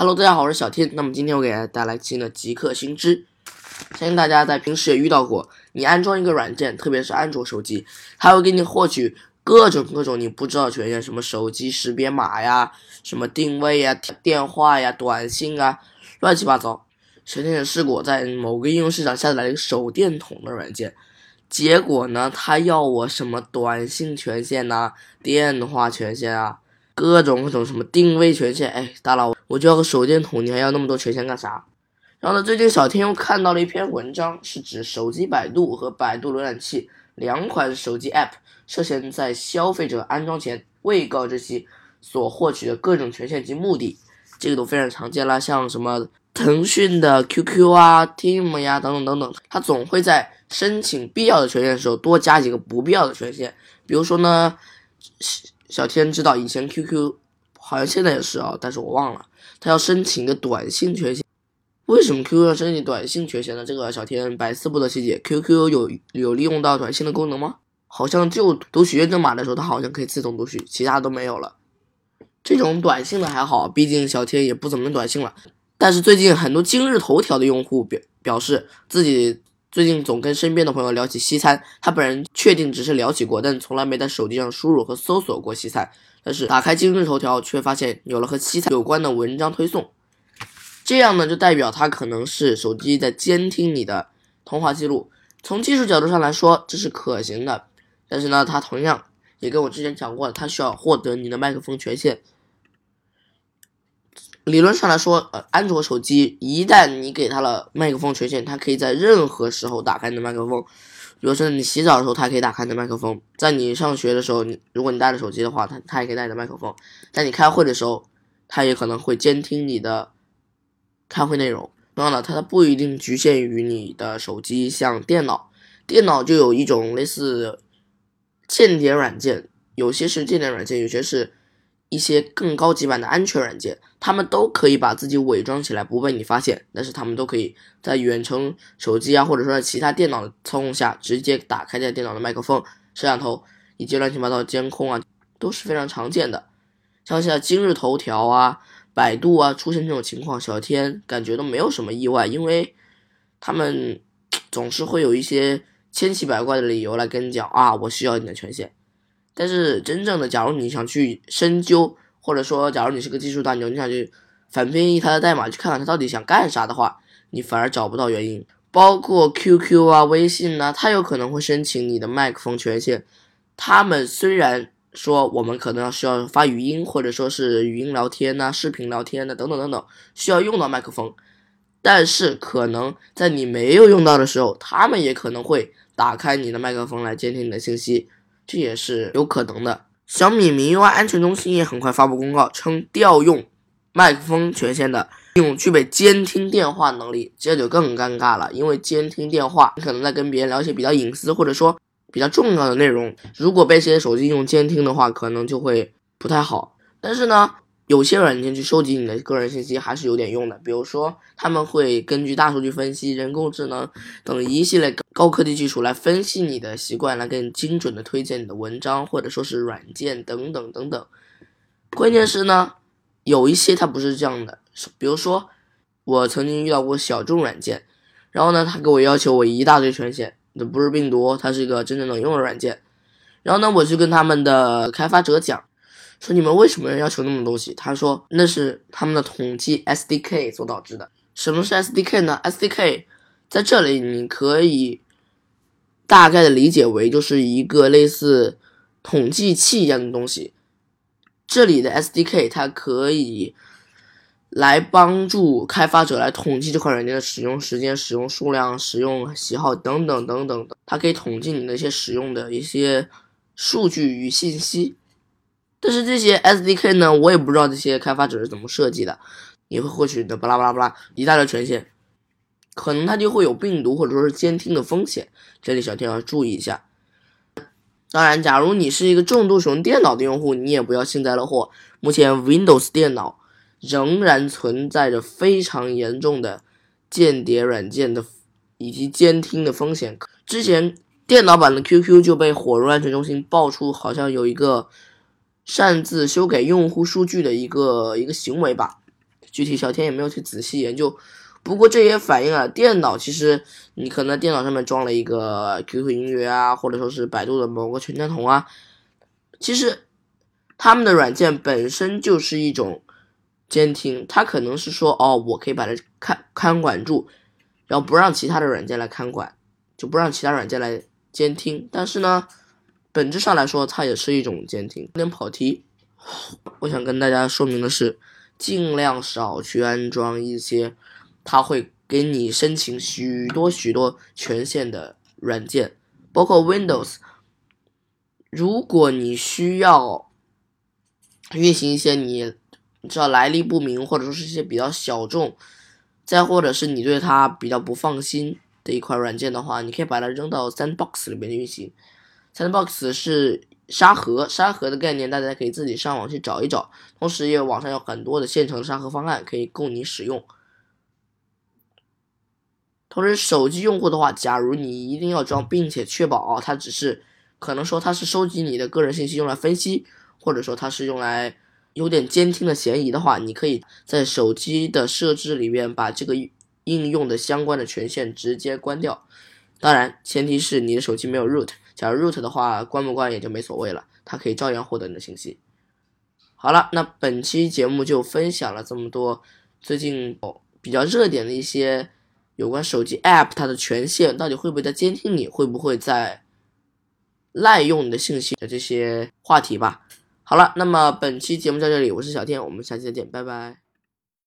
Hello，大家好，我是小天。那么今天我给大家带来新的极客新知。相信大家在平时也遇到过，你安装一个软件，特别是安卓手机，它会给你获取各种各种你不知道的权限，什么手机识别码呀，什么定位呀、电话呀、短信啊，乱七八糟。小天也试过在某个应用市场下载了一个手电筒的软件，结果呢，他要我什么短信权限呐、电话权限啊。各种各种什么定位权限，哎，大佬，我就要个手电筒，你还要那么多权限干啥？然后呢，最近小天又看到了一篇文章，是指手机百度和百度浏览器两款手机 App 涉嫌在消费者安装前未告知其所获取的各种权限及目的，这个都非常常见啦，像什么腾讯的 QQ 啊、Team 呀等等等等，它总会在申请必要的权限的时候多加几个不必要的权限，比如说呢。小天知道以前 QQ 好像现在也是啊，但是我忘了，他要申请个短信权限。为什么 QQ 要申请短信权限呢？这个小天百思不得其解。QQ 有有利用到短信的功能吗？好像就读取验证码的时候，它好像可以自动读取，其他都没有了。这种短信的还好，毕竟小天也不怎么用短信了。但是最近很多今日头条的用户表表示自己。最近总跟身边的朋友聊起西餐，他本人确定只是聊起过，但从来没在手机上输入和搜索过西餐。但是打开今日头条，却发现有了和西餐有关的文章推送。这样呢，就代表他可能是手机在监听你的通话记录。从技术角度上来说，这是可行的。但是呢，他同样也跟我之前讲过，他需要获得你的麦克风权限。理论上来说，呃，安卓手机一旦你给它了麦克风权限，它可以在任何时候打开你的麦克风。比如说你洗澡的时候，它可以打开你的麦克风；在你上学的时候，你如果你带着手机的话，它它也可以带你的麦克风。在你开会的时候，它也可能会监听你的开会内容。同样的，它不一定局限于你的手机，像电脑，电脑就有一种类似间谍软件，有些是间谍软件，有些是。一些更高级版的安全软件，他们都可以把自己伪装起来不被你发现，但是他们都可以在远程手机啊，或者说在其他电脑的操控下，直接打开这电脑的麦克风、摄像头以及乱七八糟监控啊，都是非常常见的。像现在今日头条啊、百度啊出现这种情况，小天感觉都没有什么意外，因为他们 总是会有一些千奇百怪的理由来跟你讲啊，我需要你的权限。但是真正的，假如你想去深究，或者说，假如你是个技术大牛，你想去反编译它的代码，去看看它到底想干啥的话，你反而找不到原因。包括 QQ 啊、微信呢，它有可能会申请你的麦克风权限。他们虽然说我们可能要需要发语音，或者说是语音聊天呐、视频聊天的等等等等，需要用到麦克风，但是可能在你没有用到的时候，他们也可能会打开你的麦克风来监听你的信息。这也是有可能的。小米 MIUI 安全中心也很快发布公告称，调用麦克风权限的应用具备监听电话能力。这就更尴尬了，因为监听电话，你可能在跟别人聊一些比较隐私或者说比较重要的内容，如果被这些手机应用监听的话，可能就会不太好。但是呢。有些软件去收集你的个人信息还是有点用的，比如说他们会根据大数据分析、人工智能等一系列高科技技术来分析你的习惯，来更精准的推荐你的文章或者说是软件等等等等。关键是呢，有一些它不是这样的，比如说我曾经遇到过小众软件，然后呢，他给我要求我一大堆权限，那不是病毒，它是一个真正能用的软件，然后呢，我去跟他们的开发者讲。说你们为什么要要求那么多东西？他说那是他们的统计 SDK 所导致的。什么是 SDK 呢？SDK 在这里你可以大概的理解为就是一个类似统计器一样的东西。这里的 SDK 它可以来帮助开发者来统计这款软件的使用时间、使用数量、使用喜好等等等等的。它可以统计你那些使用的一些数据与信息。但是这些 SDK 呢，我也不知道这些开发者是怎么设计的，你会获取的巴拉巴拉巴拉一大堆权限，可能它就会有病毒或者说是监听的风险，这里小天要注意一下。当然，假如你是一个重度使用电脑的用户，你也不要幸灾乐祸。目前 Windows 电脑仍然存在着非常严重的间谍软件的以及监听的风险。之前电脑版的 QQ 就被火绒安全中心爆出，好像有一个。擅自修改用户数据的一个一个行为吧，具体小天也没有去仔细研究。不过这也反映了电脑其实你可能电脑上面装了一个 QQ 音乐啊，或者说是百度的某个全家桶啊，其实他们的软件本身就是一种监听，它可能是说哦，我可以把它看看管住，然后不让其他的软件来看管，就不让其他软件来监听。但是呢，本质上来说，它也是一种监听。有点跑题，我想跟大家说明的是，尽量少去安装一些。它会给你申请许多许多权限的软件，包括 Windows。如果你需要运行一些你你知道来历不明，或者说是一些比较小众，再或者是你对它比较不放心的一款软件的话，你可以把它扔到 Sandbox 里面运行。Sandbox 是沙盒，沙盒的概念大家可以自己上网去找一找，同时也有网上有很多的现成沙盒方案可以供你使用。同时，手机用户的话，假如你一定要装，并且确保啊，它只是可能说它是收集你的个人信息用来分析，或者说它是用来有点监听的嫌疑的话，你可以在手机的设置里面把这个应用的相关的权限直接关掉。当然，前提是你的手机没有 root。假如 root 的话，关不关也就没所谓了，它可以照样获得你的信息。好了，那本期节目就分享了这么多最近比较热点的一些。有关手机 App 它的权限到底会不会在监听你，会不会在滥用你的信息的这些话题吧。好了，那么本期节目在这里，我是小天，我们下期再见，拜拜。